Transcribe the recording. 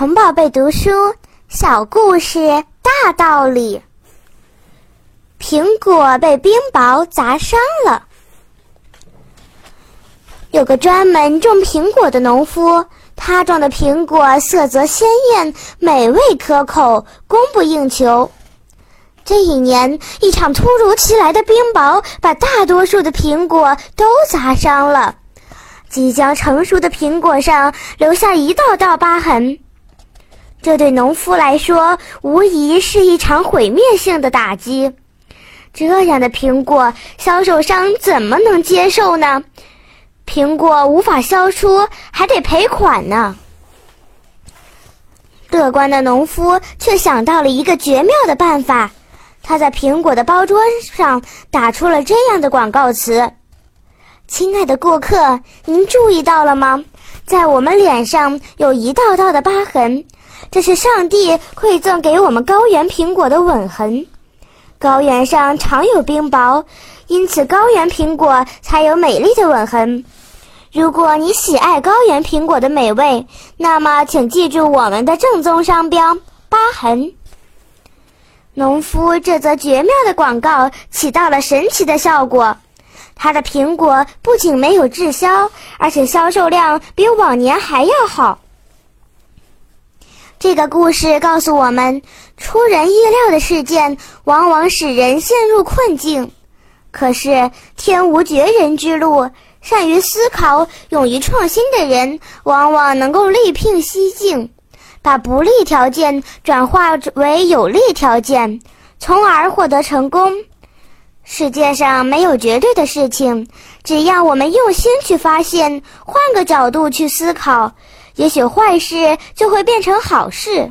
童宝贝读书小故事大道理。苹果被冰雹砸伤了。有个专门种苹果的农夫，他种的苹果色泽鲜艳，美味可口，供不应求。这一年，一场突如其来的冰雹把大多数的苹果都砸伤了，即将成熟的苹果上留下一道道疤痕。这对农夫来说，无疑是一场毁灭性的打击。这样的苹果，销售商怎么能接受呢？苹果无法销出，还得赔款呢。乐观的农夫却想到了一个绝妙的办法，他在苹果的包装上打出了这样的广告词：“亲爱的顾客，您注意到了吗？在我们脸上有一道道的疤痕。”这是上帝馈赠给我们高原苹果的吻痕。高原上常有冰雹，因此高原苹果才有美丽的吻痕。如果你喜爱高原苹果的美味，那么请记住我们的正宗商标——疤痕。农夫这则绝妙的广告起到了神奇的效果，他的苹果不仅没有滞销，而且销售量比往年还要好。这个故事告诉我们，出人意料的事件往往使人陷入困境。可是天无绝人之路，善于思考、勇于创新的人，往往能够力聘西境，把不利条件转化为有利条件，从而获得成功。世界上没有绝对的事情，只要我们用心去发现，换个角度去思考。也许坏事就会变成好事。